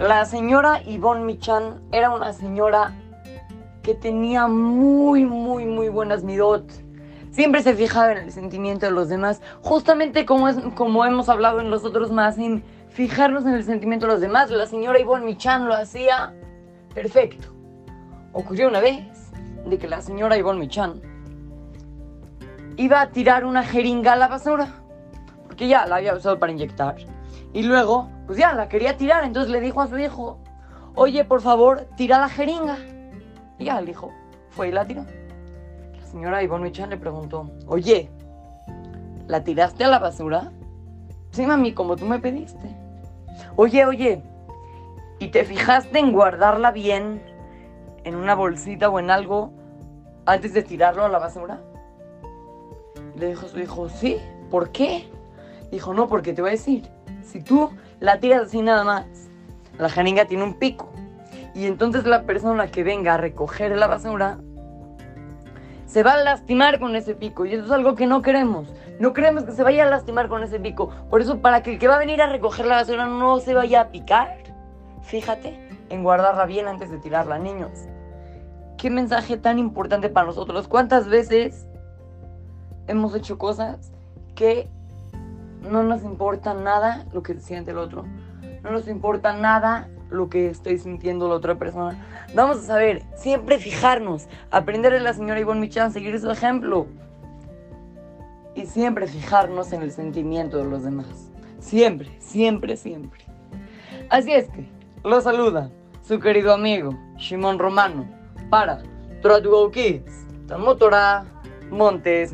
La señora Yvonne Michan era una señora que tenía muy, muy, muy buenas midot. Siempre se fijaba en el sentimiento de los demás, justamente como, es, como hemos hablado en los otros más, en fijarnos en el sentimiento de los demás. La señora Yvonne Michan lo hacía perfecto. Ocurrió una vez de que la señora Yvonne Michan iba a tirar una jeringa a la basura, porque ya la había usado para inyectar. Y luego, pues ya la quería tirar, entonces le dijo a su hijo, oye, por favor, tira la jeringa. Y ya el hijo fue y la tiró. La señora Ivonne Michan le preguntó, oye, ¿la tiraste a la basura? Sí, mami, como tú me pediste. Oye, oye, ¿y te fijaste en guardarla bien en una bolsita o en algo antes de tirarlo a la basura? Le dijo su hijo, sí, ¿por qué? Dijo, no, porque te voy a decir, si tú la tiras así nada más, la jeringa tiene un pico. Y entonces la persona que venga a recoger la basura se va a lastimar con ese pico. Y eso es algo que no queremos. No queremos que se vaya a lastimar con ese pico. Por eso, para que el que va a venir a recoger la basura no se vaya a picar, fíjate en guardarla bien antes de tirarla, niños. Qué mensaje tan importante para nosotros. ¿Cuántas veces hemos hecho cosas que no nos importa nada lo que siente el otro. No nos importa nada lo que estoy sintiendo la otra persona. Vamos a saber, siempre fijarnos, aprender de la señora Ivonne Michan, seguir su ejemplo. Y siempre fijarnos en el sentimiento de los demás. Siempre, siempre, siempre. Así es que, lo saluda su querido amigo Shimon Romano para Tratugo Kids, Tamotora Montes.